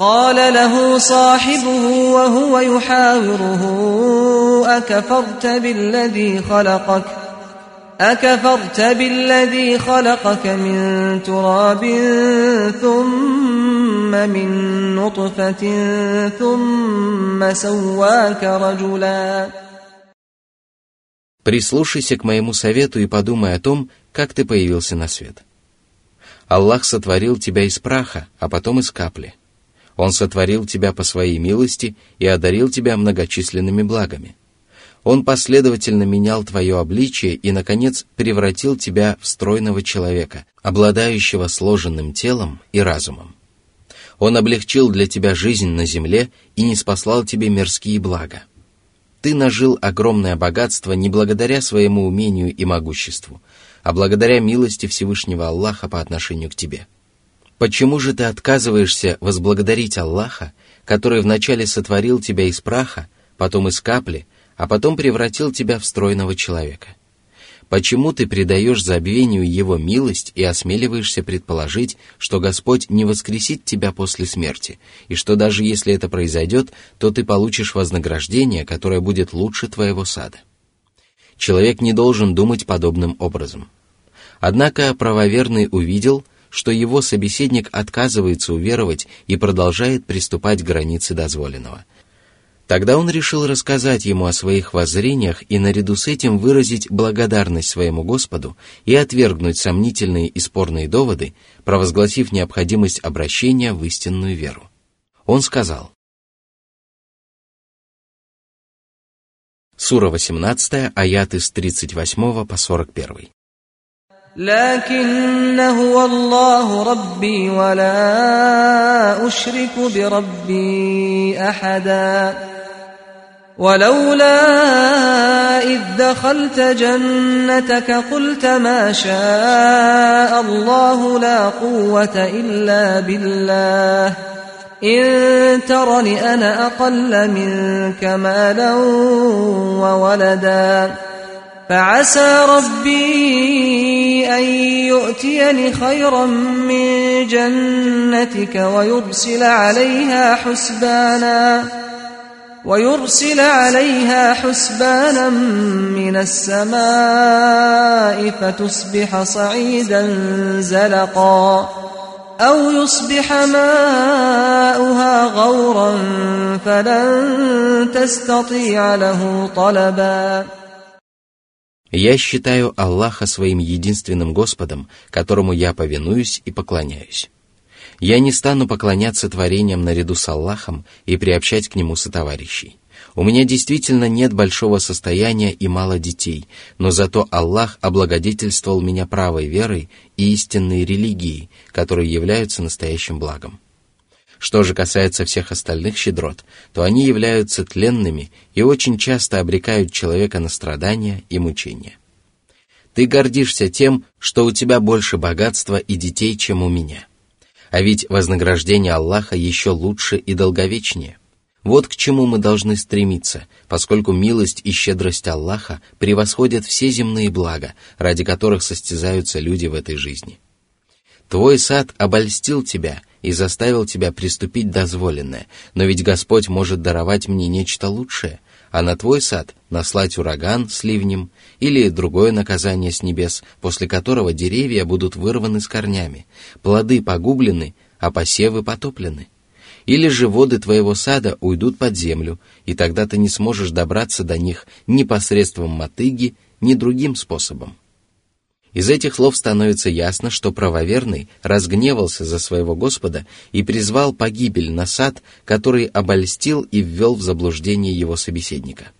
قال له صاحبه وهو يحاوره أكفرت بالذي خلقك أكفرت بالذي خلقك من تراب ثم من نطفة ثم سواك رجلا Прислушайся к моему совету и подумай о том, как ты появился на свет. Аллах сотворил тебя из праха, а потом из капли. он сотворил тебя по своей милости и одарил тебя многочисленными благами. Он последовательно менял твое обличие и, наконец, превратил тебя в стройного человека, обладающего сложенным телом и разумом. Он облегчил для тебя жизнь на земле и не спаслал тебе мирские блага. Ты нажил огромное богатство не благодаря своему умению и могуществу, а благодаря милости Всевышнего Аллаха по отношению к тебе. Почему же ты отказываешься возблагодарить Аллаха, который вначале сотворил тебя из праха, потом из капли, а потом превратил тебя в стройного человека? Почему ты предаешь забвению Его милость и осмеливаешься предположить, что Господь не воскресит тебя после смерти, и что даже если это произойдет, то ты получишь вознаграждение, которое будет лучше твоего сада? Человек не должен думать подобным образом. Однако правоверный увидел, что его собеседник отказывается уверовать и продолжает приступать к границе дозволенного. Тогда он решил рассказать ему о своих воззрениях и наряду с этим выразить благодарность своему Господу и отвергнуть сомнительные и спорные доводы, провозгласив необходимость обращения в истинную веру. Он сказал, Сура 18, аяты с 38 по 41. لكن هو الله ربي ولا أشرك بربي أحدا. ولولا إذ دخلت جنتك قلت ما شاء الله لا قوة إلا بالله. إن ترني أنا أقل منك مالا وولدا. فعسى ربي أن يؤتيني خيرا من جنتك ويرسل عليها حسبانا ويرسل عليها حسبانا من السماء فتصبح صعيدا زلقا أو يصبح ماؤها غورا فلن تستطيع له طلبا Я считаю Аллаха своим единственным Господом, которому я повинуюсь и поклоняюсь. Я не стану поклоняться творениям наряду с Аллахом и приобщать к нему сотоварищей. У меня действительно нет большого состояния и мало детей, но зато Аллах облагодетельствовал меня правой верой и истинной религией, которые являются настоящим благом. Что же касается всех остальных щедрот, то они являются тленными и очень часто обрекают человека на страдания и мучения. Ты гордишься тем, что у тебя больше богатства и детей, чем у меня. А ведь вознаграждение Аллаха еще лучше и долговечнее. Вот к чему мы должны стремиться, поскольку милость и щедрость Аллаха превосходят все земные блага, ради которых состязаются люди в этой жизни. Твой сад обольстил тебя – и заставил тебя приступить дозволенное, но ведь Господь может даровать мне нечто лучшее, а на твой сад наслать ураган с ливнем или другое наказание с небес, после которого деревья будут вырваны с корнями, плоды погублены, а посевы потоплены. Или же воды твоего сада уйдут под землю, и тогда ты не сможешь добраться до них ни посредством мотыги, ни другим способом. Из этих слов становится ясно, что правоверный разгневался за своего Господа и призвал погибель на сад, который обольстил и ввел в заблуждение его собеседника.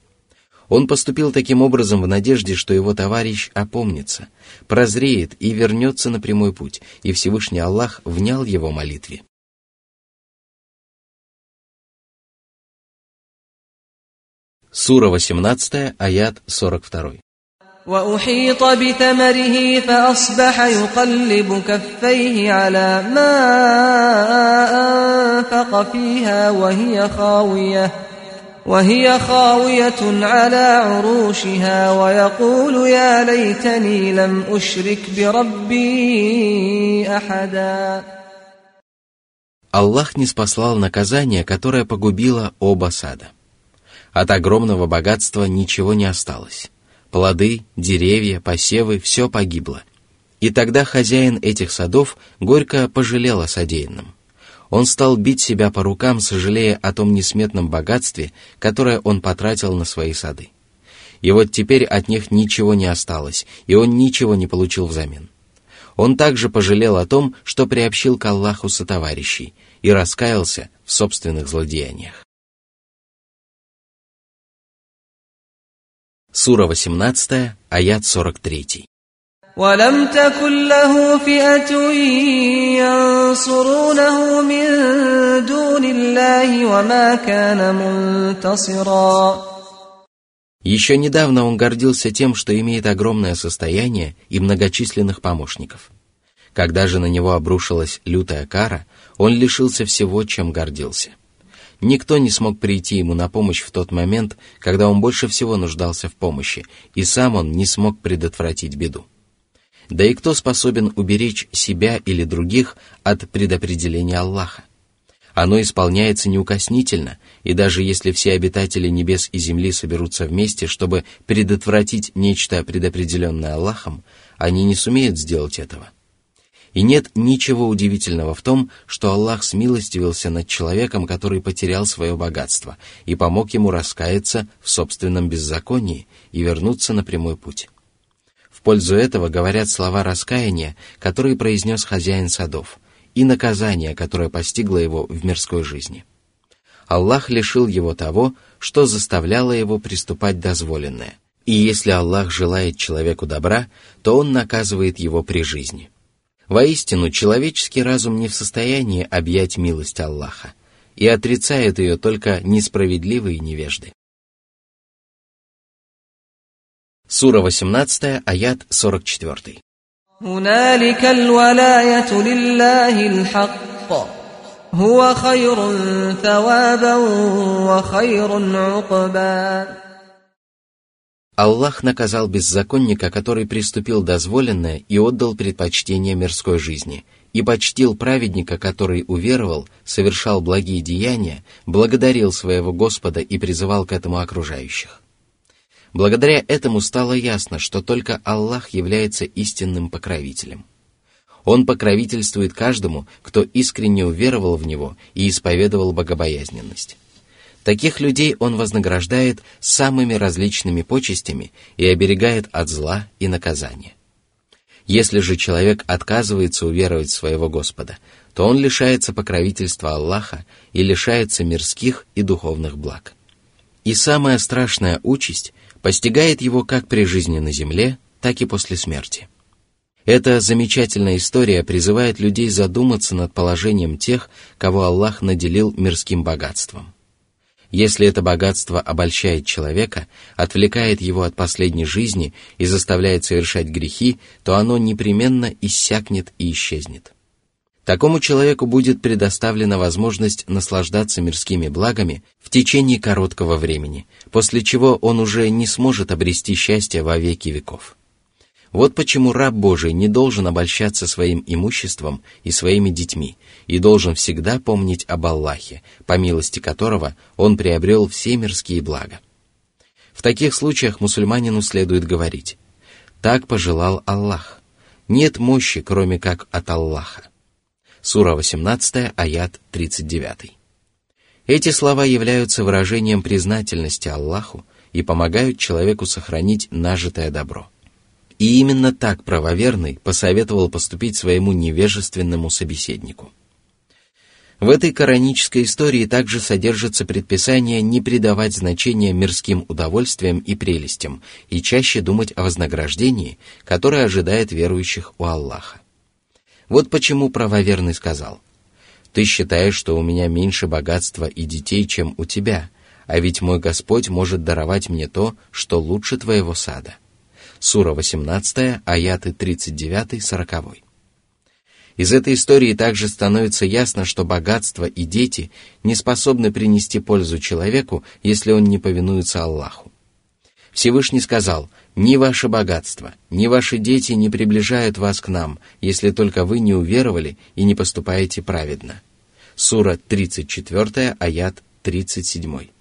Он поступил таким образом в надежде, что его товарищ опомнится, прозреет и вернется на прямой путь, и Всевышний Аллах внял его молитве. Сура 18, аят 42. وأحيط بثمره فأصبح يقلب كفيه على ما أنفق فيها وهي خاوية وهي خاوية على عروشها ويقول يا ليتني لم أشرك بربي أحدا Аллах не спаслал наказание, которое погубило оба сада. От огромного богатства ничего не осталось. Плоды, деревья, посевы – все погибло. И тогда хозяин этих садов горько пожалел о содеянном. Он стал бить себя по рукам, сожалея о том несметном богатстве, которое он потратил на свои сады. И вот теперь от них ничего не осталось, и он ничего не получил взамен. Он также пожалел о том, что приобщил к Аллаху сотоварищей, и раскаялся в собственных злодеяниях. Сура 18, аят 43. ولم تكن له فئة ينصرونه من دون الله وما كان منتصرا Еще недавно он гордился тем, что имеет огромное состояние и многочисленных помощников. Когда же на него обрушилась лютая кара, он лишился всего, чем гордился. Никто не смог прийти ему на помощь в тот момент, когда он больше всего нуждался в помощи, и сам он не смог предотвратить беду. Да и кто способен уберечь себя или других от предопределения Аллаха? Оно исполняется неукоснительно, и даже если все обитатели небес и земли соберутся вместе, чтобы предотвратить нечто предопределенное Аллахом, они не сумеют сделать этого. И нет ничего удивительного в том, что Аллах смилостивился над человеком, который потерял свое богатство, и помог ему раскаяться в собственном беззаконии и вернуться на прямой путь. В пользу этого говорят слова раскаяния, которые произнес хозяин садов, и наказание, которое постигло его в мирской жизни. Аллах лишил его того, что заставляло его приступать дозволенное, и если Аллах желает человеку добра, то Он наказывает его при жизни – Воистину, человеческий разум не в состоянии объять милость Аллаха, и отрицает ее только несправедливые невежды. Сура 18, аят 44. هنالك الولاية لله الحق هو خير ثوابا وخير عقبا Аллах наказал беззаконника, который приступил дозволенное и отдал предпочтение мирской жизни, и почтил праведника, который уверовал, совершал благие деяния, благодарил своего Господа и призывал к этому окружающих. Благодаря этому стало ясно, что только Аллах является истинным покровителем. Он покровительствует каждому, кто искренне уверовал в Него и исповедовал богобоязненность. Таких людей он вознаграждает самыми различными почестями и оберегает от зла и наказания. Если же человек отказывается уверовать в своего Господа, то он лишается покровительства Аллаха и лишается мирских и духовных благ. И самая страшная участь постигает его как при жизни на земле, так и после смерти. Эта замечательная история призывает людей задуматься над положением тех, кого Аллах наделил мирским богатством. Если это богатство обольщает человека, отвлекает его от последней жизни и заставляет совершать грехи, то оно непременно иссякнет и исчезнет. Такому человеку будет предоставлена возможность наслаждаться мирскими благами в течение короткого времени, после чего он уже не сможет обрести счастье во веки веков. Вот почему раб Божий не должен обольщаться своим имуществом и своими детьми, и должен всегда помнить об Аллахе, по милости которого он приобрел все мирские блага. В таких случаях мусульманину следует говорить «Так пожелал Аллах. Нет мощи, кроме как от Аллаха». Сура 18, аят 39. Эти слова являются выражением признательности Аллаху и помогают человеку сохранить нажитое добро – и именно так правоверный посоветовал поступить своему невежественному собеседнику. В этой коранической истории также содержится предписание не придавать значения мирским удовольствиям и прелестям и чаще думать о вознаграждении, которое ожидает верующих у Аллаха. Вот почему правоверный сказал, «Ты считаешь, что у меня меньше богатства и детей, чем у тебя, а ведь мой Господь может даровать мне то, что лучше твоего сада». Сура 18, аяты 39-40. Из этой истории также становится ясно, что богатство и дети не способны принести пользу человеку, если он не повинуется Аллаху. Всевышний сказал, «Ни ваше богатство, ни ваши дети не приближают вас к нам, если только вы не уверовали и не поступаете праведно». Сура 34, аят 37.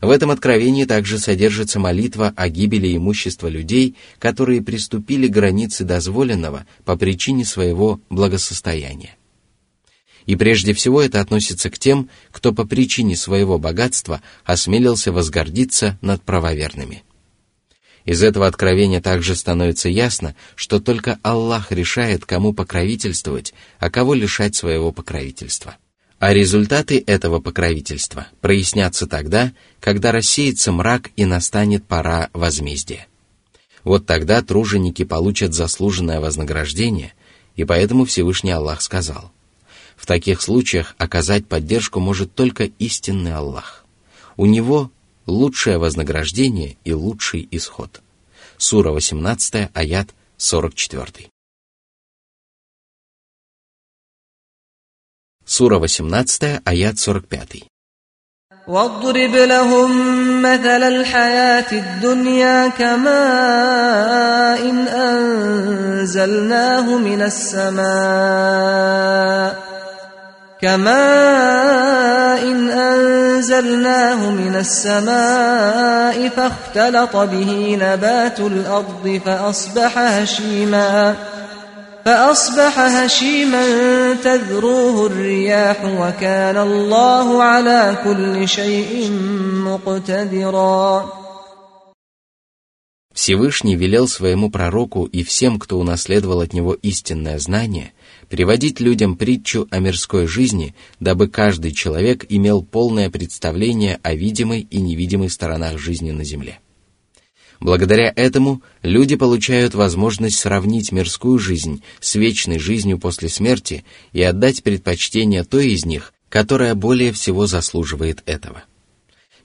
В этом откровении также содержится молитва о гибели имущества людей, которые приступили границы дозволенного по причине своего благосостояния. И прежде всего это относится к тем, кто по причине своего богатства осмелился возгордиться над правоверными. Из этого откровения также становится ясно, что только Аллах решает, кому покровительствовать, а кого лишать своего покровительства. А результаты этого покровительства прояснятся тогда, когда рассеется мрак и настанет пора возмездия. Вот тогда труженики получат заслуженное вознаграждение, и поэтому Всевышний Аллах сказал, в таких случаях оказать поддержку может только истинный Аллах. У него лучшее вознаграждение и лучший исход. Сура 18, аят 44. Сура 18, аят 45. واضرب لهم مثل الحياة الدنيا كماء إن أنزلناه من السماء كماء إن أنزلناه من السماء فاختلط به نبات الأرض فأصبح هشيماً فأصبح هشيما تذروه الرياح وكان الله على كل شيء مقتدرا Всевышний велел своему пророку и всем, кто унаследовал от него истинное знание, приводить людям притчу о мирской жизни, дабы каждый человек имел полное представление о видимой и невидимой сторонах жизни на земле. Благодаря этому люди получают возможность сравнить мирскую жизнь с вечной жизнью после смерти и отдать предпочтение той из них, которая более всего заслуживает этого.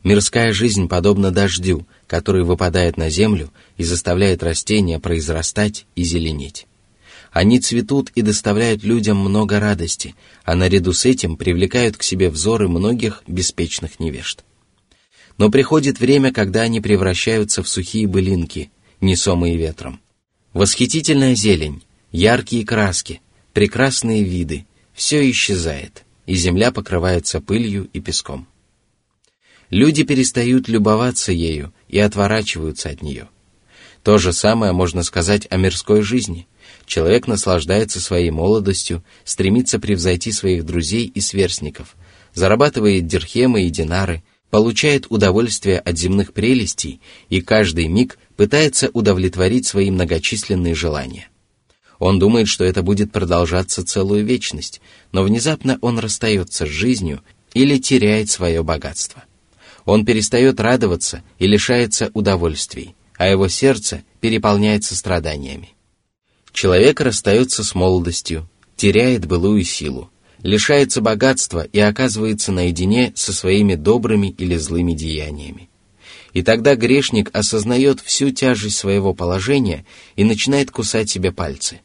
Мирская жизнь подобна дождю, который выпадает на землю и заставляет растения произрастать и зеленеть. Они цветут и доставляют людям много радости, а наряду с этим привлекают к себе взоры многих беспечных невежд. Но приходит время, когда они превращаются в сухие былинки, несомые ветром. Восхитительная зелень, яркие краски, прекрасные виды – все исчезает, и земля покрывается пылью и песком. Люди перестают любоваться ею и отворачиваются от нее. То же самое можно сказать о мирской жизни. Человек наслаждается своей молодостью, стремится превзойти своих друзей и сверстников, зарабатывает дирхемы и динары – получает удовольствие от земных прелестей и каждый миг пытается удовлетворить свои многочисленные желания. Он думает, что это будет продолжаться целую вечность, но внезапно он расстается с жизнью или теряет свое богатство. Он перестает радоваться и лишается удовольствий, а его сердце переполняется страданиями. Человек расстается с молодостью, теряет былую силу, лишается богатства и оказывается наедине со своими добрыми или злыми деяниями. И тогда грешник осознает всю тяжесть своего положения и начинает кусать себе пальцы.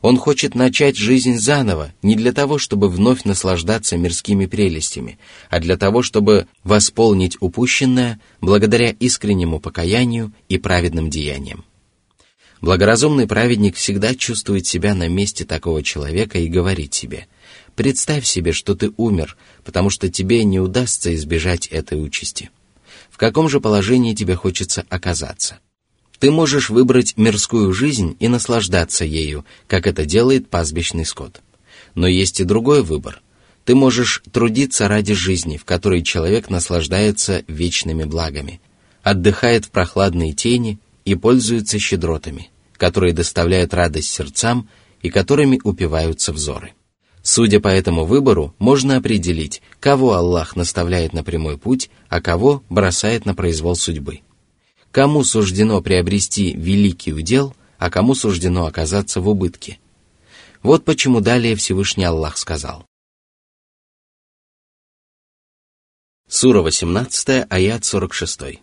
Он хочет начать жизнь заново, не для того, чтобы вновь наслаждаться мирскими прелестями, а для того, чтобы восполнить упущенное благодаря искреннему покаянию и праведным деяниям. Благоразумный праведник всегда чувствует себя на месте такого человека и говорит себе – Представь себе, что ты умер, потому что тебе не удастся избежать этой участи. В каком же положении тебе хочется оказаться? Ты можешь выбрать мирскую жизнь и наслаждаться ею, как это делает пастбищный скот. Но есть и другой выбор. Ты можешь трудиться ради жизни, в которой человек наслаждается вечными благами, отдыхает в прохладной тени и пользуется щедротами, которые доставляют радость сердцам и которыми упиваются взоры. Судя по этому выбору, можно определить, кого Аллах наставляет на прямой путь, а кого бросает на произвол судьбы. Кому суждено приобрести великий удел, а кому суждено оказаться в убытке. Вот почему далее Всевышний Аллах сказал. Сура 18, аят 46.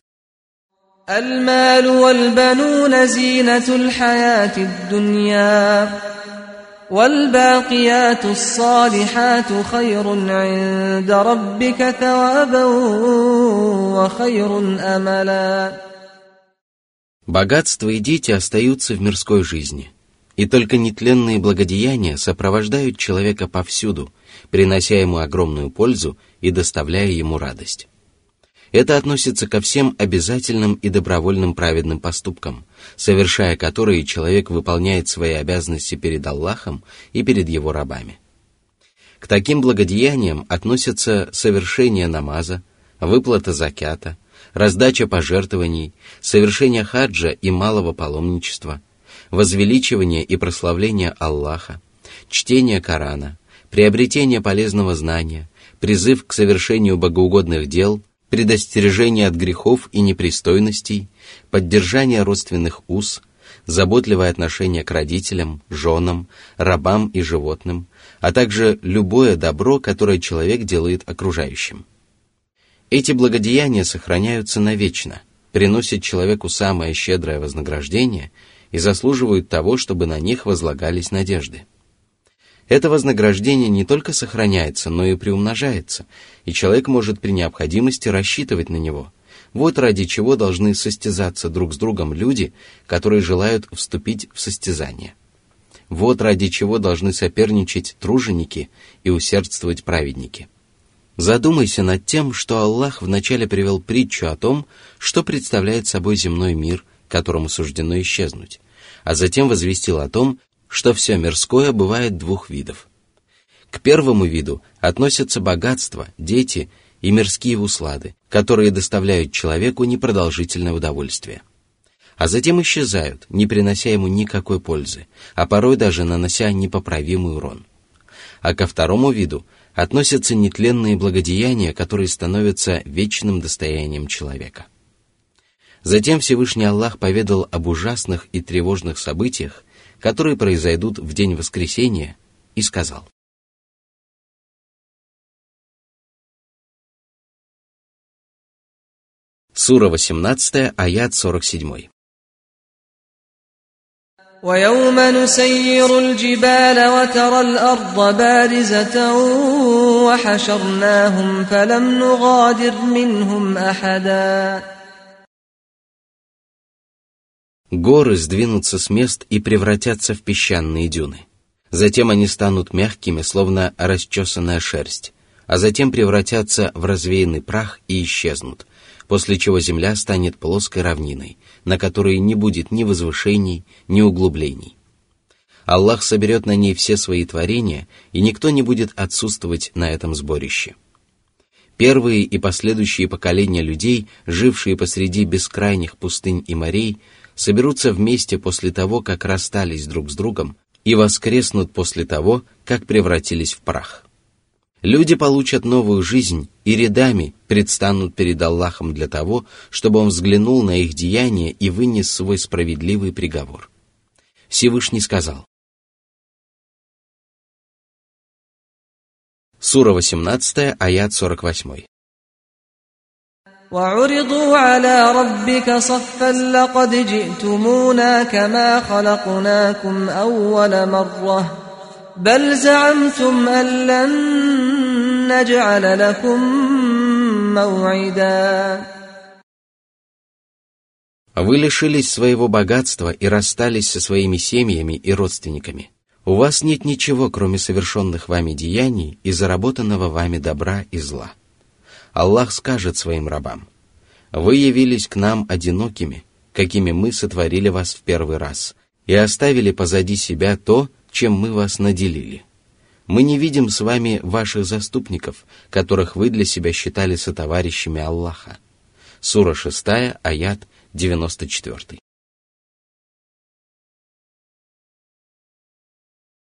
المال والبنون زينة الحياة الدنيا والباقيات الصالحات خير عند ربك ثوابا وخير أملا Богатство и дети остаются в мирской жизни, И только нетленные благодеяния сопровождают человека повсюду, принося ему огромную пользу и доставляя ему радость. Это относится ко всем обязательным и добровольным праведным поступкам, совершая которые человек выполняет свои обязанности перед Аллахом и перед его рабами. К таким благодеяниям относятся совершение намаза, выплата закята, раздача пожертвований, совершение хаджа и малого паломничества, возвеличивание и прославление Аллаха, чтение Корана, приобретение полезного знания, призыв к совершению богоугодных дел, предостережение от грехов и непристойностей, поддержание родственных уз, заботливое отношение к родителям, женам, рабам и животным, а также любое добро, которое человек делает окружающим. Эти благодеяния сохраняются навечно, приносят человеку самое щедрое вознаграждение и заслуживают того, чтобы на них возлагались надежды. Это вознаграждение не только сохраняется, но и приумножается, и человек может при необходимости рассчитывать на него. Вот ради чего должны состязаться друг с другом люди, которые желают вступить в состязание. Вот ради чего должны соперничать труженики и усердствовать праведники. Задумайся над тем, что Аллах вначале привел притчу о том, что представляет собой земной мир, которому суждено исчезнуть, а затем возвестил о том, что все мирское бывает двух видов. К первому виду относятся богатство, дети и мирские услады, которые доставляют человеку непродолжительное удовольствие. А затем исчезают, не принося ему никакой пользы, а порой даже нанося непоправимый урон. А ко второму виду относятся нетленные благодеяния, которые становятся вечным достоянием человека. Затем Всевышний Аллах поведал об ужасных и тревожных событиях, которые произойдут в день воскресения, и сказал. Сура 18, аят 47. ويوم نسير الجبال وترى الأرض بارزة وحشرناهم فلم نغادر منهم أحداً Горы сдвинутся с мест и превратятся в песчаные дюны. Затем они станут мягкими, словно расчесанная шерсть, а затем превратятся в развеянный прах и исчезнут, после чего земля станет плоской равниной, на которой не будет ни возвышений, ни углублений. Аллах соберет на ней все свои творения, и никто не будет отсутствовать на этом сборище. Первые и последующие поколения людей, жившие посреди бескрайних пустынь и морей, соберутся вместе после того, как расстались друг с другом, и воскреснут после того, как превратились в прах. Люди получат новую жизнь и рядами предстанут перед Аллахом для того, чтобы Он взглянул на их деяния и вынес свой справедливый приговор. Всевышний сказал. Сура 18, аят 48. وعرضوا على ربك صفا لقد جئتمونا كما خلقناكم أول مرة بل زعمتم أن لن نجعل لكم موعدا Вы лишились своего богатства и расстались со своими семьями и родственниками. У вас нет ничего, кроме совершенных вами деяний и заработанного вами добра и зла. Аллах скажет своим рабам, «Вы явились к нам одинокими, какими мы сотворили вас в первый раз, и оставили позади себя то, чем мы вас наделили. Мы не видим с вами ваших заступников, которых вы для себя считали сотоварищами Аллаха». Сура 6, аят 94.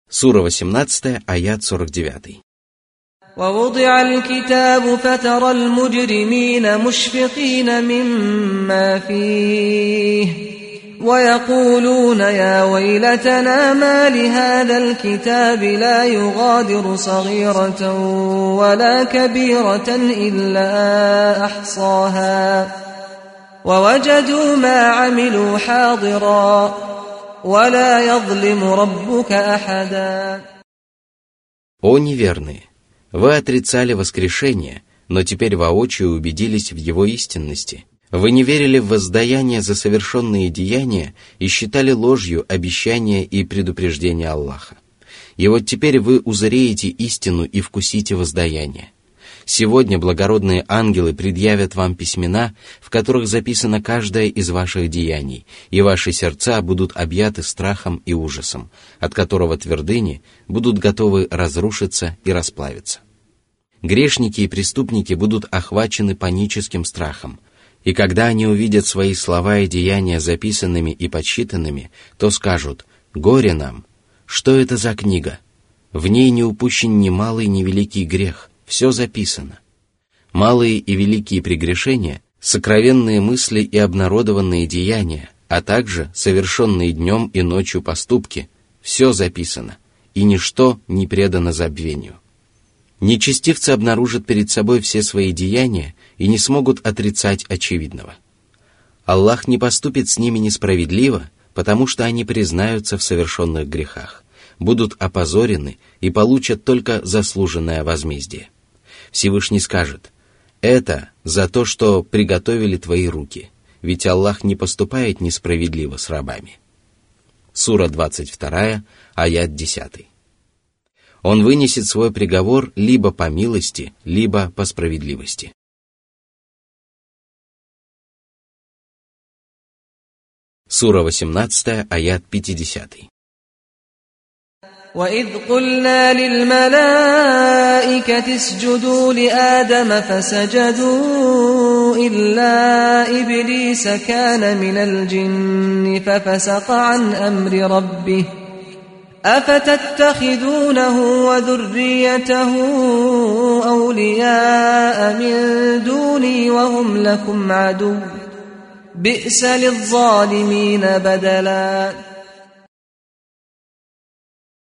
Сура 18, аят 49. ووضع الكتاب فترى المجرمين مشفقين مما فيه ويقولون يا ويلتنا ما لهذا الكتاب لا يغادر صغيرة ولا كبيرة إلا أحصاها ووجدوا ما عملوا حاضرا ولا يظلم ربك أحدا О неверные! Вы отрицали воскрешение, но теперь воочию убедились в его истинности. Вы не верили в воздаяние за совершенные деяния и считали ложью обещания и предупреждения Аллаха. И вот теперь вы узреете истину и вкусите воздаяние. Сегодня благородные ангелы предъявят вам письмена, в которых записано каждое из ваших деяний, и ваши сердца будут объяты страхом и ужасом, от которого твердыни будут готовы разрушиться и расплавиться. Грешники и преступники будут охвачены паническим страхом, и когда они увидят свои слова и деяния записанными и подсчитанными, то скажут «Горе нам! Что это за книга? В ней не упущен ни малый, ни великий грех, все записано. Малые и великие прегрешения, сокровенные мысли и обнародованные деяния, а также совершенные днем и ночью поступки, все записано, и ничто не предано забвению. Нечестивцы обнаружат перед собой все свои деяния и не смогут отрицать очевидного. Аллах не поступит с ними несправедливо, потому что они признаются в совершенных грехах, будут опозорены и получат только заслуженное возмездие. Всевышний скажет, «Это за то, что приготовили твои руки, ведь Аллах не поступает несправедливо с рабами». Сура 22, аят 10. Он вынесет свой приговор либо по милости, либо по справедливости. Сура 18, аят 50. وإذ قلنا للملائكة اسجدوا لآدم فسجدوا إلا إبليس كان من الجن ففسق عن أمر ربه أفتتخذونه وذريته أولياء من دوني وهم لكم عدو بئس للظالمين بدلاً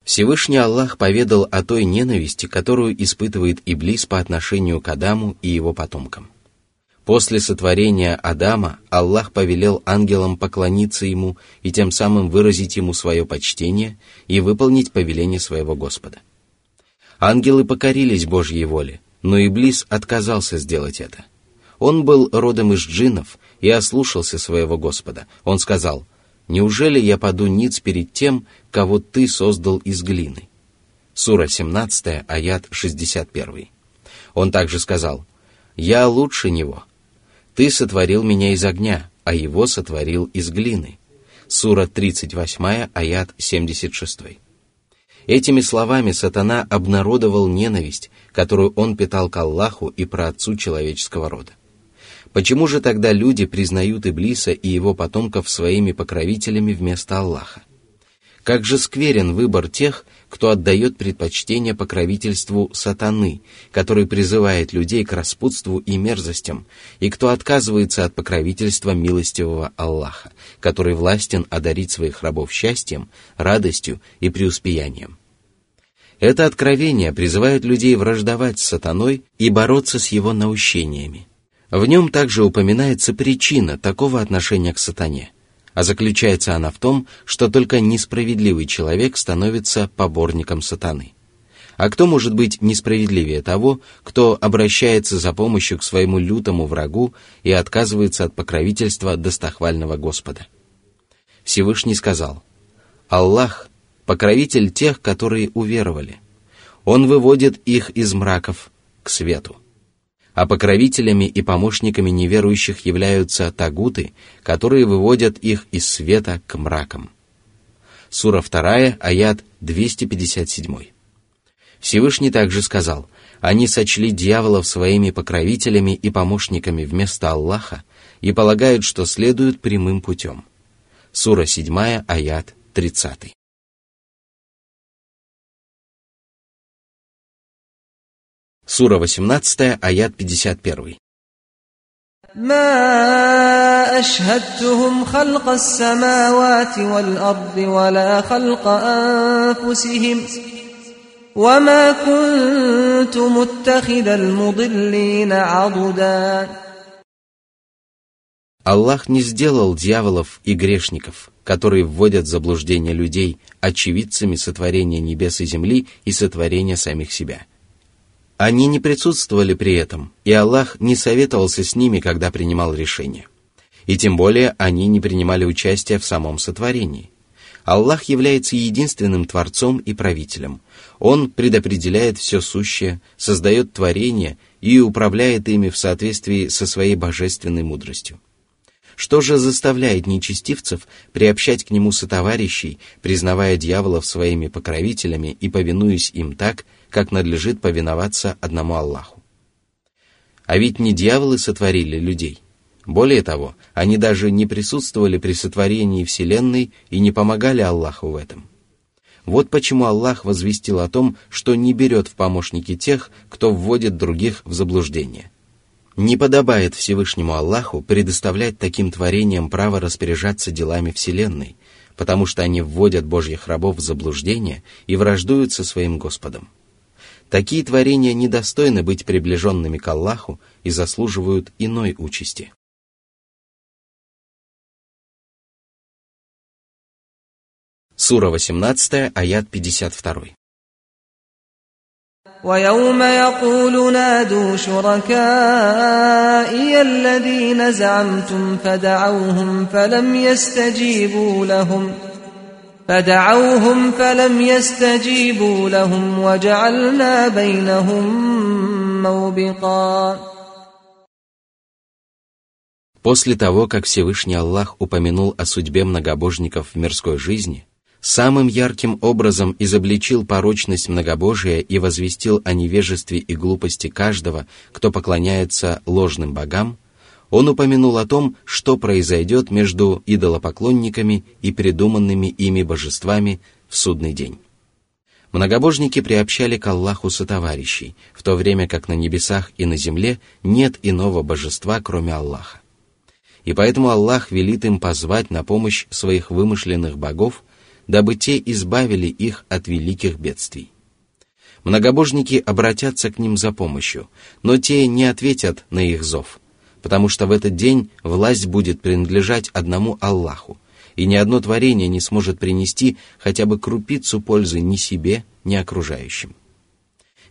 Всевышний Аллах поведал о той ненависти, которую испытывает Иблис по отношению к Адаму и его потомкам. После сотворения Адама Аллах повелел ангелам поклониться ему и тем самым выразить ему свое почтение и выполнить повеление своего Господа. Ангелы покорились Божьей воле, но Иблис отказался сделать это. Он был родом из джиннов и ослушался своего Господа. Он сказал – Неужели я паду ниц перед тем, кого ты создал из глины? Сура 17, аят 61. Он также сказал, «Я лучше него. Ты сотворил меня из огня, а его сотворил из глины». Сура 38, аят 76. Этими словами сатана обнародовал ненависть, которую он питал к Аллаху и праотцу человеческого рода. Почему же тогда люди признают Иблиса и его потомков своими покровителями вместо Аллаха? Как же скверен выбор тех, кто отдает предпочтение покровительству сатаны, который призывает людей к распутству и мерзостям, и кто отказывается от покровительства милостивого Аллаха, который властен одарить своих рабов счастьем, радостью и преуспеянием. Это откровение призывает людей враждовать с сатаной и бороться с его наущениями – в нем также упоминается причина такого отношения к сатане, а заключается она в том, что только несправедливый человек становится поборником сатаны. А кто может быть несправедливее того, кто обращается за помощью к своему лютому врагу и отказывается от покровительства достохвального Господа? Всевышний сказал, «Аллах – покровитель тех, которые уверовали. Он выводит их из мраков к свету» а покровителями и помощниками неверующих являются тагуты, которые выводят их из света к мракам. Сура 2, аят 257. Всевышний также сказал, они сочли дьяволов своими покровителями и помощниками вместо Аллаха и полагают, что следуют прямым путем. Сура 7, аят 30. Сура 18, аят 51. ما أشهدتهم خلق السماوات والأرض ولا خلق أنفسهم وما كنت متخذ المضلين عضدا Аллах не сделал дьяволов и грешников, которые вводят в заблуждение людей очевидцами сотворения небес и земли и сотворения самих себя – они не присутствовали при этом, и Аллах не советовался с ними, когда принимал решение. И тем более они не принимали участия в самом сотворении. Аллах является единственным Творцом и Правителем. Он предопределяет все сущее, создает творения и управляет ими в соответствии со своей божественной мудростью. Что же заставляет нечестивцев приобщать к нему сотоварищей, признавая дьяволов своими покровителями и повинуясь им так, как надлежит повиноваться одному Аллаху? А ведь не дьяволы сотворили людей. Более того, они даже не присутствовали при сотворении Вселенной и не помогали Аллаху в этом. Вот почему Аллах возвестил о том, что не берет в помощники тех, кто вводит других в заблуждение. Не подобает Всевышнему Аллаху предоставлять таким творениям право распоряжаться делами Вселенной, потому что они вводят Божьих рабов в заблуждение и враждуют со своим Господом. Такие творения недостойны быть приближенными к Аллаху и заслуживают иной участи. Сура 18, аят 52. ويوم يقول نادوا شركائي الذين زعمتم فدعوهم فلم يستجيبوا لهم فدعوهم فلم يستجيبوا لهم وجعلنا بينهم موبقا После того, как Всевышний Аллах упомянул о судьбе многобожников в мирской жизни, самым ярким образом изобличил порочность многобожия и возвестил о невежестве и глупости каждого, кто поклоняется ложным богам, он упомянул о том, что произойдет между идолопоклонниками и придуманными ими божествами в судный день. Многобожники приобщали к Аллаху сотоварищей, в то время как на небесах и на земле нет иного божества, кроме Аллаха. И поэтому Аллах велит им позвать на помощь своих вымышленных богов – дабы те избавили их от великих бедствий. Многобожники обратятся к ним за помощью, но те не ответят на их зов, потому что в этот день власть будет принадлежать одному Аллаху, и ни одно творение не сможет принести хотя бы крупицу пользы ни себе, ни окружающим.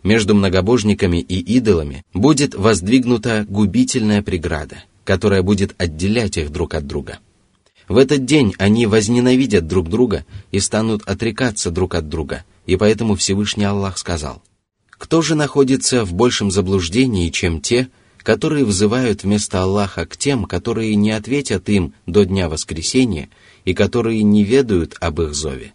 Между многобожниками и идолами будет воздвигнута губительная преграда, которая будет отделять их друг от друга – в этот день они возненавидят друг друга и станут отрекаться друг от друга, и поэтому Всевышний Аллах сказал, «Кто же находится в большем заблуждении, чем те, которые взывают вместо Аллаха к тем, которые не ответят им до дня воскресения и которые не ведают об их зове?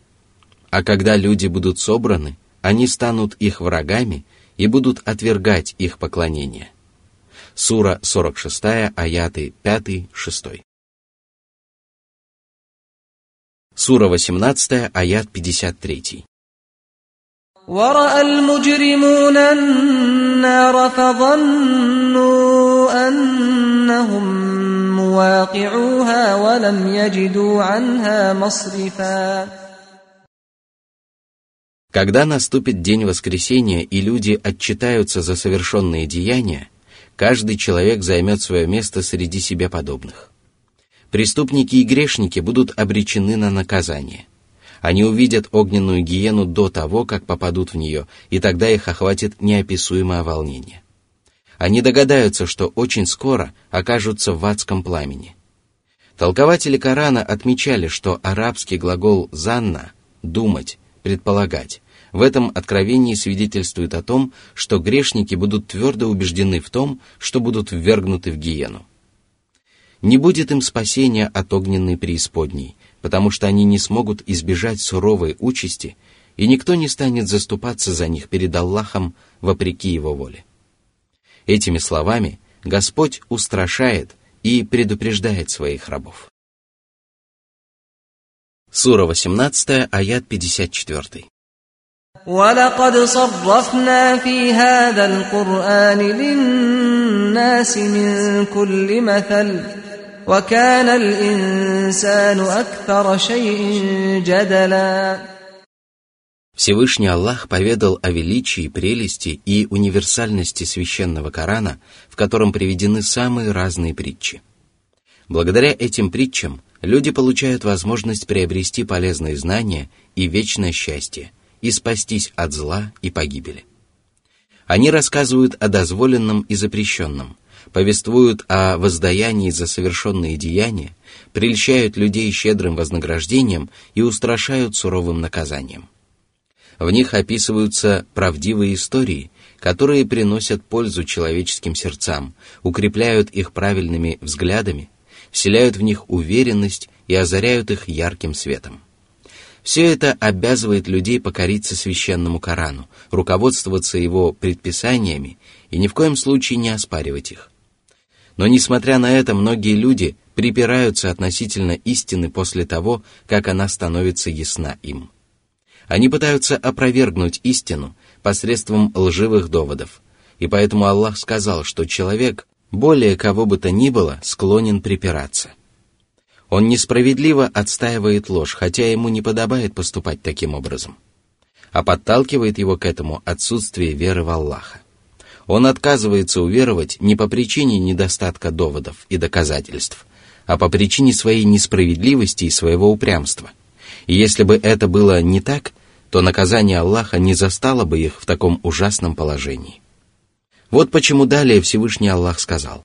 А когда люди будут собраны, они станут их врагами и будут отвергать их поклонение». Сура 46, аяты 5-6. Сура 18, аят 53. ورأى المجرمون النار فظنوا أنهم مواقعوها ولم يجدوا عنها مصرفا Когда наступит день воскресения и люди отчитаются за совершенные деяния, каждый человек займет свое место среди себе подобных преступники и грешники будут обречены на наказание. Они увидят огненную гиену до того, как попадут в нее, и тогда их охватит неописуемое волнение. Они догадаются, что очень скоро окажутся в адском пламени. Толкователи Корана отмечали, что арабский глагол «занна» — «думать», «предполагать» в этом откровении свидетельствует о том, что грешники будут твердо убеждены в том, что будут ввергнуты в гиену не будет им спасения от огненной преисподней, потому что они не смогут избежать суровой участи, и никто не станет заступаться за них перед Аллахом вопреки его воле. Этими словами Господь устрашает и предупреждает своих рабов. Сура 18, аят 54. ولقد صرفنا في هذا القرآن للناس من كل مثل وكان الإنسان أكثر شيء جدلا Всевышний Аллах поведал о величии, прелести и универсальности священного Корана, в котором приведены самые разные притчи. Благодаря этим притчам люди получают возможность приобрести полезные знания и вечное счастье, и спастись от зла и погибели. Они рассказывают о дозволенном и запрещенном, повествуют о воздаянии за совершенные деяния, прельщают людей щедрым вознаграждением и устрашают суровым наказанием. В них описываются правдивые истории, которые приносят пользу человеческим сердцам, укрепляют их правильными взглядами, вселяют в них уверенность и озаряют их ярким светом. Все это обязывает людей покориться священному Корану, руководствоваться его предписаниями и ни в коем случае не оспаривать их. Но несмотря на это, многие люди припираются относительно истины после того, как она становится ясна им. Они пытаются опровергнуть истину посредством лживых доводов, и поэтому Аллах сказал, что человек, более кого бы то ни было, склонен припираться. Он несправедливо отстаивает ложь, хотя ему не подобает поступать таким образом. А подталкивает его к этому отсутствие веры в Аллаха. Он отказывается уверовать не по причине недостатка доводов и доказательств, а по причине своей несправедливости и своего упрямства. И если бы это было не так, то наказание Аллаха не застало бы их в таком ужасном положении. Вот почему далее Всевышний Аллах сказал,